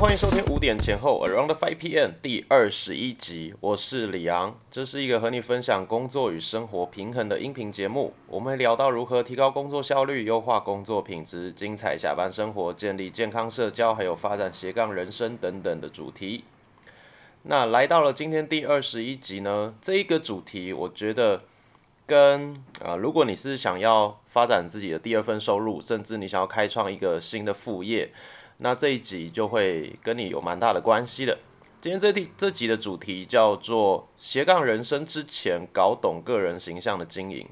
欢迎收听五点前后 Around Five PM 第二十一集，我是李昂，这是一个和你分享工作与生活平衡的音频节目。我们聊到如何提高工作效率、优化工作品质、精彩下班生活、建立健康社交，还有发展斜杠人生等等的主题。那来到了今天第二十一集呢，这一个主题我觉得跟呃，如果你是想要发展自己的第二份收入，甚至你想要开创一个新的副业。那这一集就会跟你有蛮大的关系的。今天这题这集的主题叫做斜杠人生之前搞懂个人形象的经营。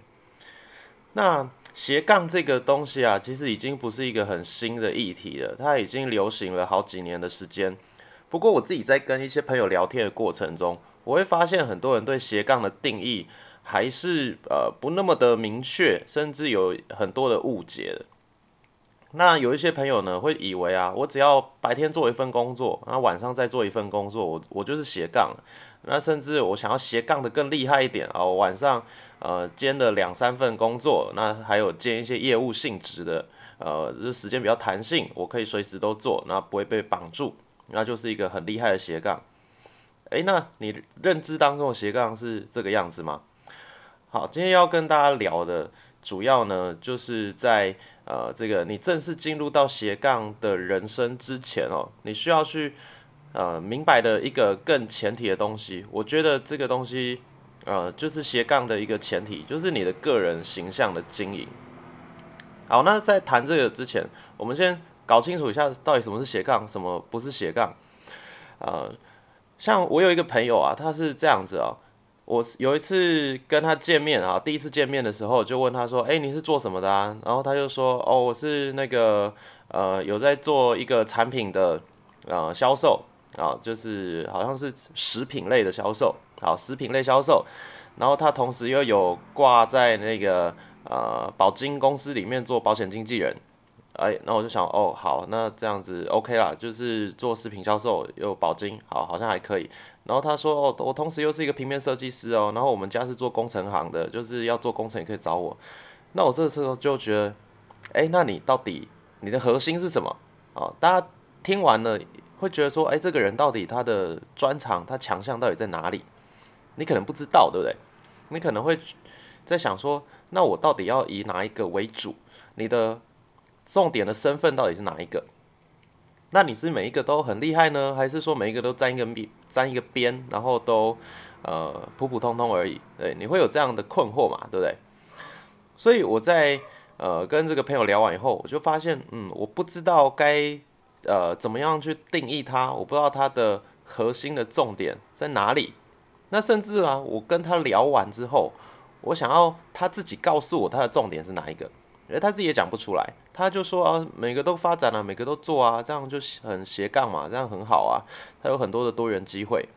那斜杠这个东西啊，其实已经不是一个很新的议题了，它已经流行了好几年的时间。不过我自己在跟一些朋友聊天的过程中，我会发现很多人对斜杠的定义还是呃不那么的明确，甚至有很多的误解的。那有一些朋友呢，会以为啊，我只要白天做一份工作，然后晚上再做一份工作，我我就是斜杠。那甚至我想要斜杠的更厉害一点啊，我晚上呃兼了两三份工作，那还有兼一些业务性质的，呃，这时间比较弹性，我可以随时都做，那不会被绑住，那就是一个很厉害的斜杠。诶，那你认知当中的斜杠是这个样子吗？好，今天要跟大家聊的主要呢，就是在。呃，这个你正式进入到斜杠的人生之前哦，你需要去呃明白的一个更前提的东西。我觉得这个东西呃就是斜杠的一个前提，就是你的个人形象的经营。好，那在谈这个之前，我们先搞清楚一下到底什么是斜杠，什么不是斜杠。呃，像我有一个朋友啊，他是这样子哦。我有一次跟他见面啊，第一次见面的时候就问他说：“哎，你是做什么的啊？”然后他就说：“哦，我是那个呃，有在做一个产品的呃销售啊，就是好像是食品类的销售，好，食品类销售。然后他同时又有挂在那个呃保金公司里面做保险经纪人。哎，那我就想，哦，好，那这样子 OK 啦，就是做视频销售有保金，好，好像还可以。”然后他说：“哦，我同时又是一个平面设计师哦。然后我们家是做工程行的，就是要做工程也可以找我。那我这时候就觉得，哎，那你到底你的核心是什么？哦，大家听完了会觉得说，哎，这个人到底他的专长、他强项到底在哪里？你可能不知道，对不对？你可能会在想说，那我到底要以哪一个为主？你的重点的身份到底是哪一个？那你是每一个都很厉害呢，还是说每一个都沾一个边？”沾一个边，然后都呃普普通通而已，对，你会有这样的困惑嘛，对不对？所以我在呃跟这个朋友聊完以后，我就发现，嗯，我不知道该呃怎么样去定义它，我不知道它的核心的重点在哪里。那甚至啊，我跟他聊完之后，我想要他自己告诉我他的重点是哪一个。哎，他自己也讲不出来，他就说啊，每个都发展了，每个都做啊，这样就很斜杠嘛，这样很好啊，他有很多的多元机会。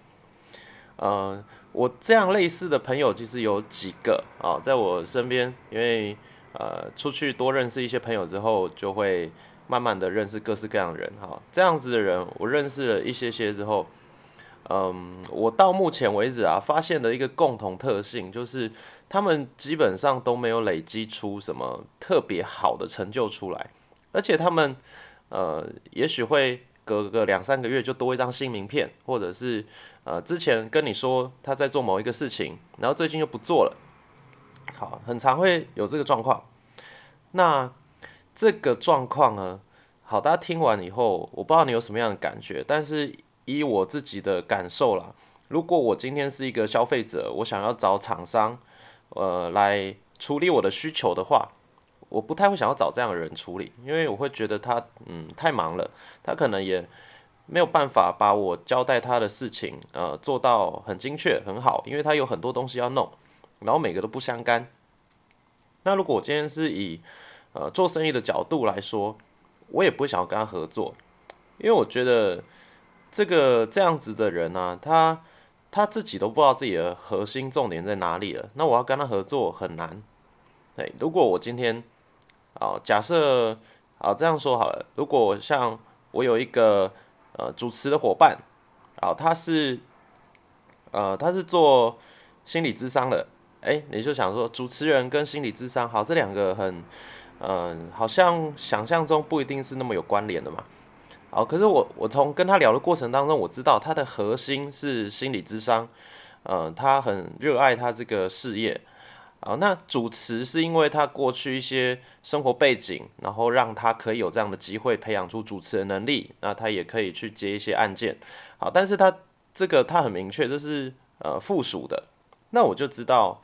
呃，我这样类似的朋友其实有几个啊，在我身边，因为呃出去多认识一些朋友之后，就会慢慢的认识各式各样的人哈，这样子的人，我认识了一些些之后。嗯，我到目前为止啊，发现的一个共同特性就是，他们基本上都没有累积出什么特别好的成就出来，而且他们呃，也许会隔个两三个月就多一张新名片，或者是呃，之前跟你说他在做某一个事情，然后最近又不做了，好，很常会有这个状况。那这个状况呢，好，大家听完以后，我不知道你有什么样的感觉，但是。以我自己的感受啦，如果我今天是一个消费者，我想要找厂商，呃，来处理我的需求的话，我不太会想要找这样的人处理，因为我会觉得他，嗯，太忙了，他可能也没有办法把我交代他的事情，呃，做到很精确很好，因为他有很多东西要弄，然后每个都不相干。那如果我今天是以，呃，做生意的角度来说，我也不会想要跟他合作，因为我觉得。这个这样子的人呢，他他自己都不知道自己的核心重点在哪里了。那我要跟他合作很难。对，如果我今天啊，假设啊这样说好了，如果像我有一个呃主持的伙伴，啊，他是呃他是做心理智商的，哎，你就想说主持人跟心理智商，好，这两个很嗯，好像想象中不一定是那么有关联的嘛。好，可是我我从跟他聊的过程当中，我知道他的核心是心理智商，呃，他很热爱他这个事业。好，那主持是因为他过去一些生活背景，然后让他可以有这样的机会培养出主持的能力，那他也可以去接一些案件。好，但是他这个他很明确，这是呃附属的。那我就知道，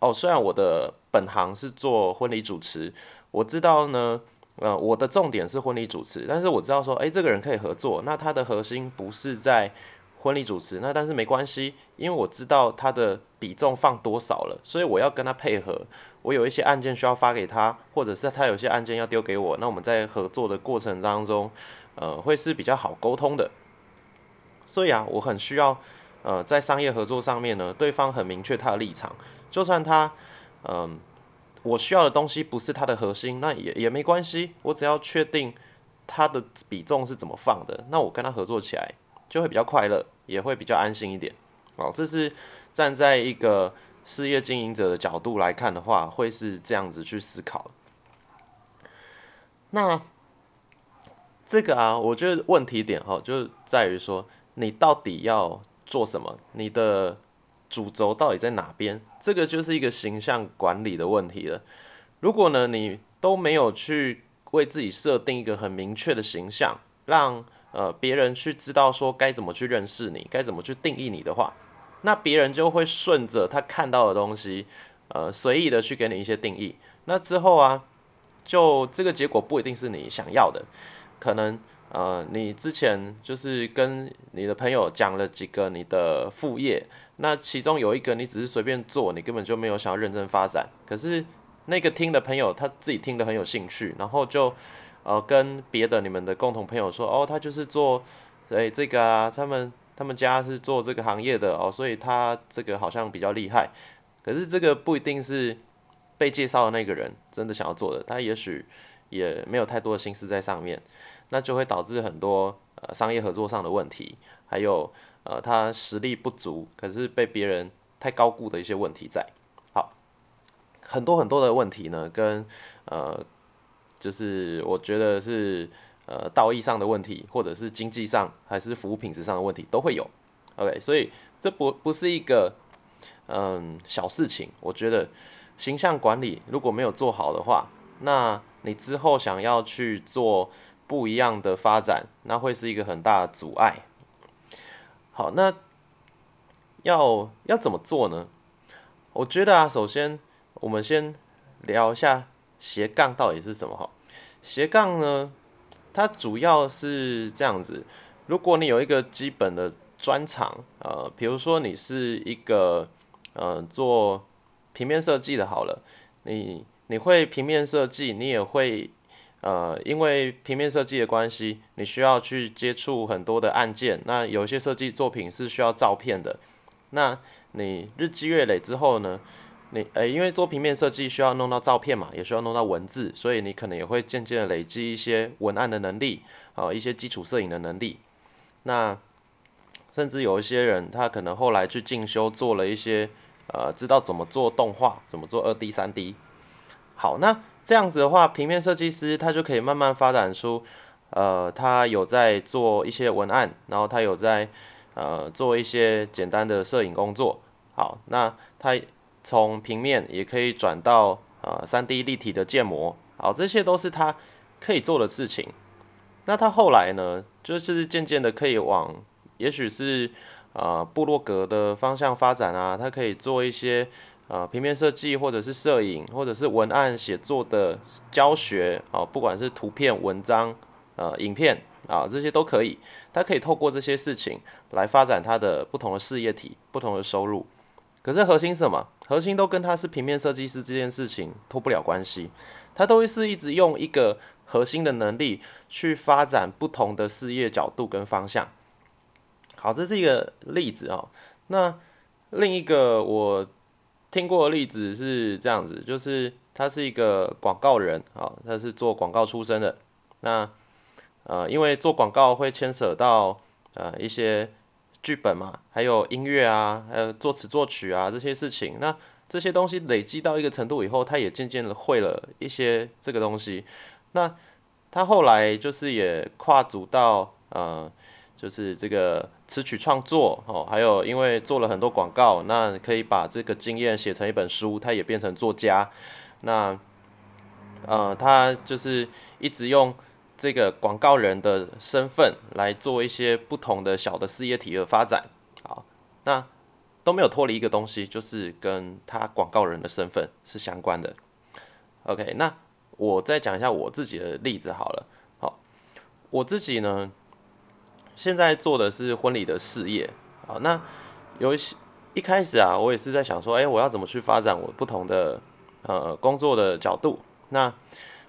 哦，虽然我的本行是做婚礼主持，我知道呢，呃，我的重点是婚礼主持，但是我知道说，诶，这个人可以合作，那他的核心不是在。婚礼主持，那但是没关系，因为我知道他的比重放多少了，所以我要跟他配合。我有一些案件需要发给他，或者是他有些案件要丢给我，那我们在合作的过程当中，呃，会是比较好沟通的。所以啊，我很需要，呃，在商业合作上面呢，对方很明确他的立场，就算他，嗯，我需要的东西不是它的核心，那也也没关系，我只要确定它的比重是怎么放的，那我跟他合作起来就会比较快乐。也会比较安心一点，哦，这是站在一个事业经营者的角度来看的话，会是这样子去思考。那这个啊，我觉得问题点哈，就在于说，你到底要做什么？你的主轴到底在哪边？这个就是一个形象管理的问题了。如果呢，你都没有去为自己设定一个很明确的形象，让呃，别人去知道说该怎么去认识你，该怎么去定义你的话，那别人就会顺着他看到的东西，呃，随意的去给你一些定义。那之后啊，就这个结果不一定是你想要的，可能呃，你之前就是跟你的朋友讲了几个你的副业，那其中有一个你只是随便做，你根本就没有想要认真发展，可是那个听的朋友他自己听得很有兴趣，然后就。呃，跟别的你们的共同朋友说，哦，他就是做，诶这个啊，他们他们家是做这个行业的哦，所以他这个好像比较厉害。可是这个不一定是被介绍的那个人真的想要做的，他也许也没有太多的心思在上面，那就会导致很多呃商业合作上的问题，还有呃他实力不足，可是被别人太高估的一些问题在。好，很多很多的问题呢，跟呃。就是我觉得是呃道义上的问题，或者是经济上，还是服务品质上的问题都会有。OK，所以这不不是一个嗯小事情。我觉得形象管理如果没有做好的话，那你之后想要去做不一样的发展，那会是一个很大的阻碍。好，那要要怎么做呢？我觉得啊，首先我们先聊一下。斜杠到底是什么？哈，斜杠呢，它主要是这样子。如果你有一个基本的专长，呃，比如说你是一个呃做平面设计的，好了，你你会平面设计，你也会呃，因为平面设计的关系，你需要去接触很多的案件。那有些设计作品是需要照片的，那你日积月累之后呢？你呃，因为做平面设计需要弄到照片嘛，也需要弄到文字，所以你可能也会渐渐的累积一些文案的能力，啊，一些基础摄影的能力。那甚至有一些人，他可能后来去进修，做了一些呃，知道怎么做动画，怎么做二 D、三 D。好，那这样子的话，平面设计师他就可以慢慢发展出，呃，他有在做一些文案，然后他有在呃做一些简单的摄影工作。好，那他。从平面也可以转到呃三 D 立体的建模，好，这些都是他可以做的事情。那他后来呢，就是渐渐的可以往，也许是呃部落格的方向发展啊，他可以做一些呃平面设计，或者是摄影，或者是文案写作的教学啊，不管是图片、文章、呃影片啊，这些都可以。他可以透过这些事情来发展他的不同的事业体、不同的收入。可是核心是什么？核心都跟他是平面设计师这件事情脱不了关系，他都是一直用一个核心的能力去发展不同的事业角度跟方向。好，这是一个例子哦。那另一个我听过的例子是这样子，就是他是一个广告人啊，他是做广告出身的。那呃，因为做广告会牵扯到呃一些。剧本嘛，还有音乐啊，还有作词作曲啊这些事情，那这些东西累积到一个程度以后，他也渐渐的会了一些这个东西。那他后来就是也跨足到呃，就是这个词曲创作哦，还有因为做了很多广告，那可以把这个经验写成一本书，他也变成作家。那呃，他就是一直用这个广告人的身份来做一些不同的小的事业体的发展。好，那都没有脱离一个东西，就是跟他广告人的身份是相关的。OK，那我再讲一下我自己的例子好了。好，我自己呢，现在做的是婚礼的事业。啊，那有一些一开始啊，我也是在想说，哎，我要怎么去发展我不同的呃工作的角度？那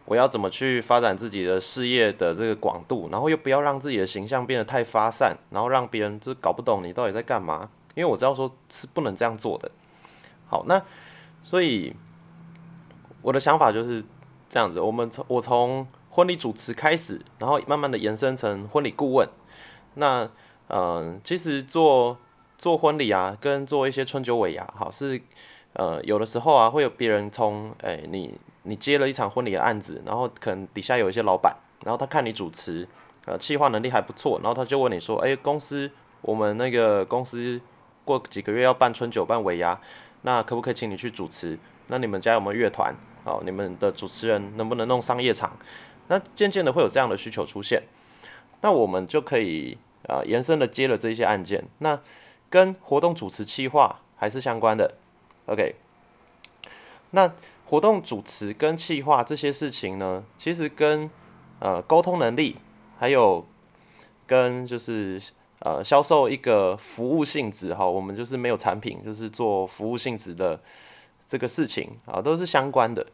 我要怎么去发展自己的事业的这个广度？然后又不要让自己的形象变得太发散，然后让别人就搞不懂你到底在干嘛？因为我知道说是不能这样做的。好，那所以。我的想法就是这样子，我们从我从婚礼主持开始，然后慢慢的延伸成婚礼顾问。那嗯，其实做做婚礼啊，跟做一些春酒尾牙，好是呃有的时候啊，会有别人从哎你你接了一场婚礼的案子，然后可能底下有一些老板，然后他看你主持，呃，企划能力还不错，然后他就问你说，哎，公司我们那个公司过几个月要办春酒办尾牙，那可不可以请你去主持？那你们家有没有乐团？好，你们的主持人能不能弄商业场？那渐渐的会有这样的需求出现，那我们就可以啊延伸的接了这些案件，那跟活动主持企划还是相关的。OK，那活动主持跟企划这些事情呢，其实跟呃沟通能力，还有跟就是呃销售一个服务性质哈，我们就是没有产品，就是做服务性质的这个事情啊，都是相关的。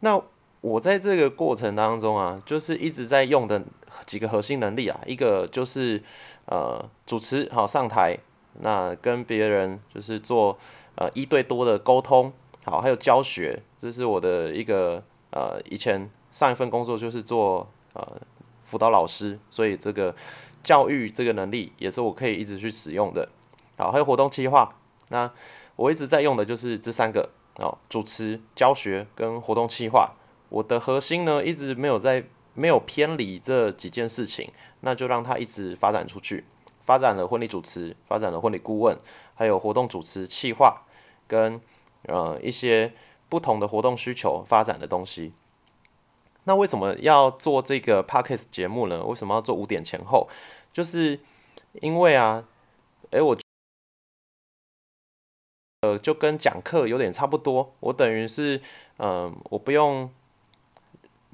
那我在这个过程当中啊，就是一直在用的几个核心能力啊，一个就是呃主持好上台，那跟别人就是做呃一对多的沟通，好还有教学，这是我的一个呃以前上一份工作就是做呃辅导老师，所以这个教育这个能力也是我可以一直去使用的，好还有活动计划，那我一直在用的就是这三个。哦，主持、教学跟活动企划，我的核心呢一直没有在没有偏离这几件事情，那就让它一直发展出去，发展了婚礼主持，发展了婚礼顾问，还有活动主持、企划跟呃一些不同的活动需求发展的东西。那为什么要做这个 podcast 节目呢？为什么要做五点前后？就是因为啊，诶，我。呃，就跟讲课有点差不多。我等于是，嗯，我不用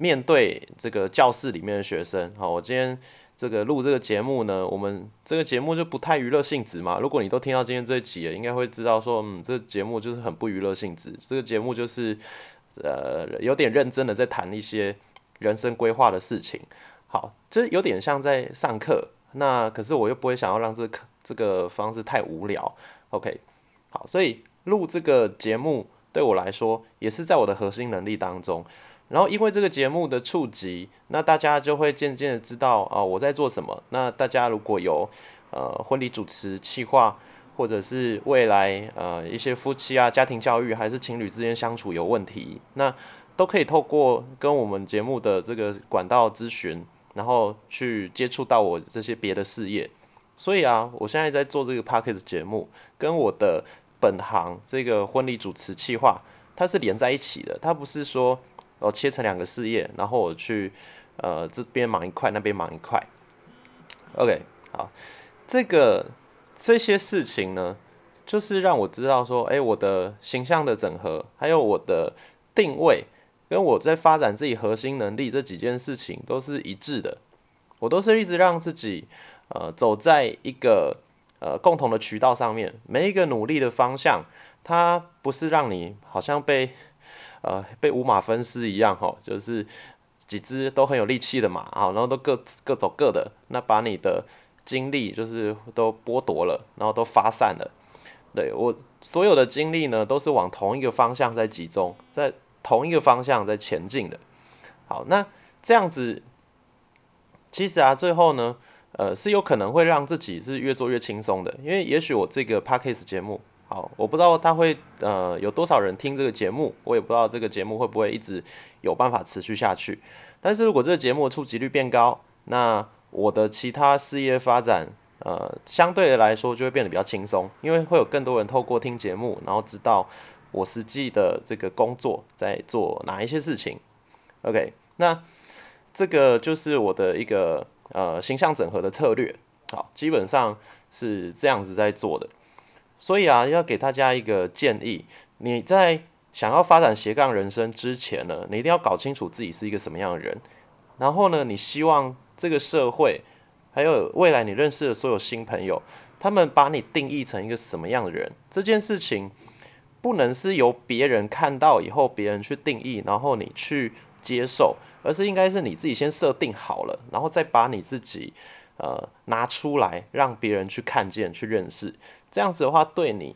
面对这个教室里面的学生。好，我今天这个录这个节目呢，我们这个节目就不太娱乐性质嘛。如果你都听到今天这一集了，应该会知道说，嗯，这个节目就是很不娱乐性质。这个节目就是，呃，有点认真的在谈一些人生规划的事情。好，这有点像在上课。那可是我又不会想要让这个这个方式太无聊。OK。好，所以录这个节目对我来说也是在我的核心能力当中。然后因为这个节目的触及，那大家就会渐渐的知道啊我在做什么。那大家如果有呃婚礼主持、企划，或者是未来呃一些夫妻啊家庭教育，还是情侣之间相处有问题，那都可以透过跟我们节目的这个管道咨询，然后去接触到我这些别的事业。所以啊，我现在在做这个 p a c k a g e 节目，跟我的本行这个婚礼主持企划，它是连在一起的。它不是说哦切成两个事业，然后我去呃这边忙一块，那边忙一块。OK，好，这个这些事情呢，就是让我知道说，哎，我的形象的整合，还有我的定位，跟我在发展自己核心能力这几件事情都是一致的。我都是一直让自己。呃，走在一个呃共同的渠道上面，每一个努力的方向，它不是让你好像被呃被五马分尸一样哈，就是几只都很有力气的马啊，然后都各各走各的，那把你的精力就是都剥夺了，然后都发散了。对我所有的精力呢，都是往同一个方向在集中，在同一个方向在前进的。好，那这样子，其实啊，最后呢。呃，是有可能会让自己是越做越轻松的，因为也许我这个 podcast 节目，好，我不知道他会呃有多少人听这个节目，我也不知道这个节目会不会一直有办法持续下去。但是如果这个节目触及率变高，那我的其他事业发展，呃，相对的来说就会变得比较轻松，因为会有更多人透过听节目，然后知道我实际的这个工作在做哪一些事情。OK，那这个就是我的一个呃形象整合的策略。好，基本上是这样子在做的。所以啊，要给大家一个建议：你在想要发展斜杠人生之前呢，你一定要搞清楚自己是一个什么样的人。然后呢，你希望这个社会，还有未来你认识的所有新朋友，他们把你定义成一个什么样的人？这件事情不能是由别人看到以后，别人去定义，然后你去接受，而是应该是你自己先设定好了，然后再把你自己呃拿出来，让别人去看见、去认识。这样子的话，对你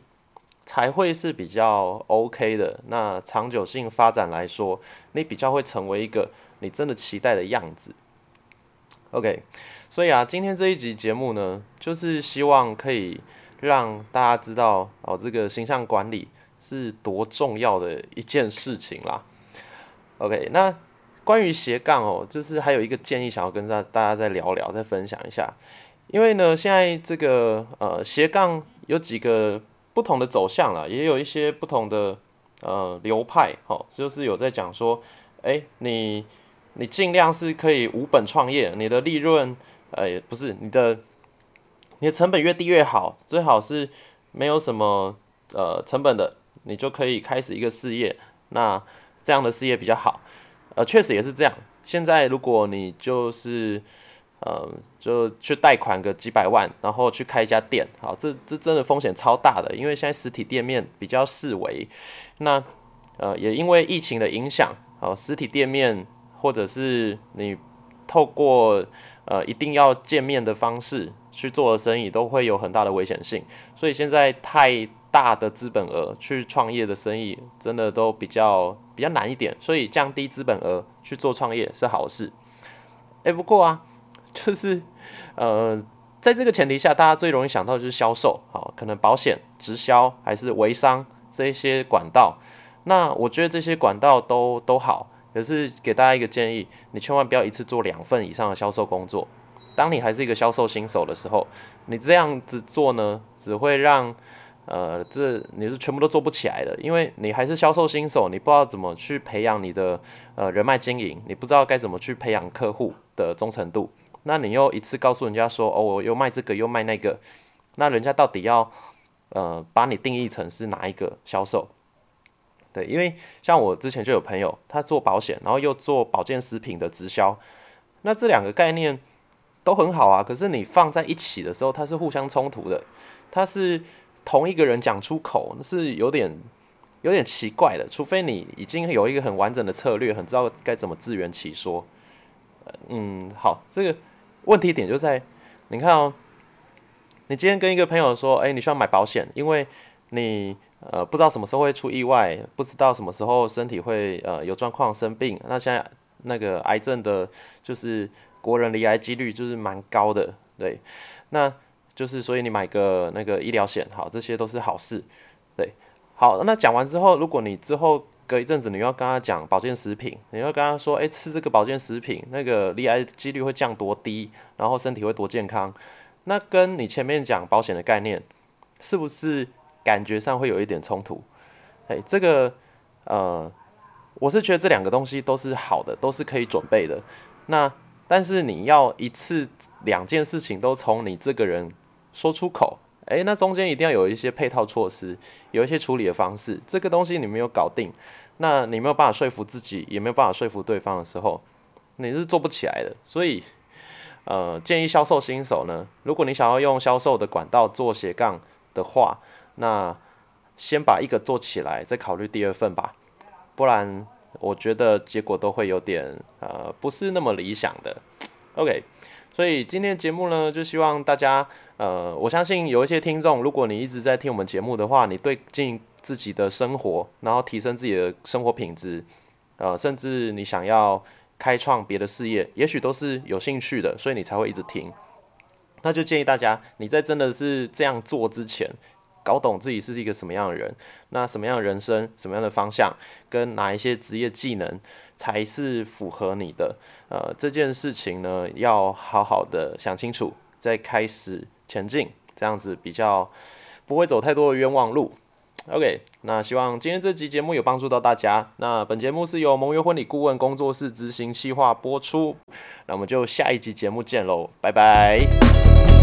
才会是比较 OK 的。那长久性发展来说，你比较会成为一个你真的期待的样子。OK，所以啊，今天这一集节目呢，就是希望可以让大家知道哦，这个形象管理是多重要的一件事情啦。OK，那关于斜杠哦，就是还有一个建议，想要跟大大家再聊聊，再分享一下。因为呢，现在这个呃斜杠。有几个不同的走向了，也有一些不同的呃流派，好，就是有在讲说，哎，你你尽量是可以无本创业，你的利润，呃，不是你的你的成本越低越好，最好是没有什么呃成本的，你就可以开始一个事业，那这样的事业比较好，呃，确实也是这样。现在如果你就是呃，就去贷款个几百万，然后去开一家店，好，这这真的风险超大的，因为现在实体店面比较视为，那呃也因为疫情的影响，好，实体店面或者是你透过呃一定要见面的方式去做的生意，都会有很大的危险性，所以现在太大的资本额去创业的生意，真的都比较比较难一点，所以降低资本额去做创业是好事。哎，不过啊。就是，呃，在这个前提下，大家最容易想到就是销售，好，可能保险、直销还是微商这些管道。那我觉得这些管道都都好，可是给大家一个建议，你千万不要一次做两份以上的销售工作。当你还是一个销售新手的时候，你这样子做呢，只会让，呃，这你是全部都做不起来的，因为你还是销售新手，你不知道怎么去培养你的呃人脉经营，你不知道该怎么去培养客户的忠诚度。那你又一次告诉人家说，哦，我又卖这个又卖那个，那人家到底要呃把你定义成是哪一个销售？对，因为像我之前就有朋友，他做保险，然后又做保健食品的直销，那这两个概念都很好啊，可是你放在一起的时候，它是互相冲突的，它是同一个人讲出口是有点有点奇怪的，除非你已经有一个很完整的策略，很知道该怎么自圆其说。嗯，好，这个。问题点就在，你看哦，你今天跟一个朋友说，哎，你需要买保险，因为你呃不知道什么时候会出意外，不知道什么时候身体会呃有状况生病。那现在那个癌症的，就是国人离癌几率就是蛮高的，对，那就是所以你买个那个医疗险，好，这些都是好事，对，好，那讲完之后，如果你之后。隔一阵子，你要跟他讲保健食品，你要跟他说，哎，吃这个保健食品，那个离癌几率会降多低，然后身体会多健康。那跟你前面讲保险的概念，是不是感觉上会有一点冲突？哎，这个，呃，我是觉得这两个东西都是好的，都是可以准备的。那但是你要一次两件事情都从你这个人说出口。诶，那中间一定要有一些配套措施，有一些处理的方式。这个东西你没有搞定，那你没有办法说服自己，也没有办法说服对方的时候，你是做不起来的。所以，呃，建议销售新手呢，如果你想要用销售的管道做斜杠的话，那先把一个做起来，再考虑第二份吧。不然，我觉得结果都会有点呃，不是那么理想的。OK。所以今天节目呢，就希望大家，呃，我相信有一些听众，如果你一直在听我们节目的话，你对进自己的生活，然后提升自己的生活品质，呃，甚至你想要开创别的事业，也许都是有兴趣的，所以你才会一直听。那就建议大家，你在真的是这样做之前，搞懂自己是一个什么样的人，那什么样的人生，什么样的方向，跟哪一些职业技能才是符合你的，呃，这件事情呢，要好好的想清楚，再开始前进，这样子比较不会走太多的冤枉路。OK，那希望今天这集节目有帮助到大家。那本节目是由盟约婚礼顾问工作室执行企划播出。那我们就下一集节目见喽，拜拜。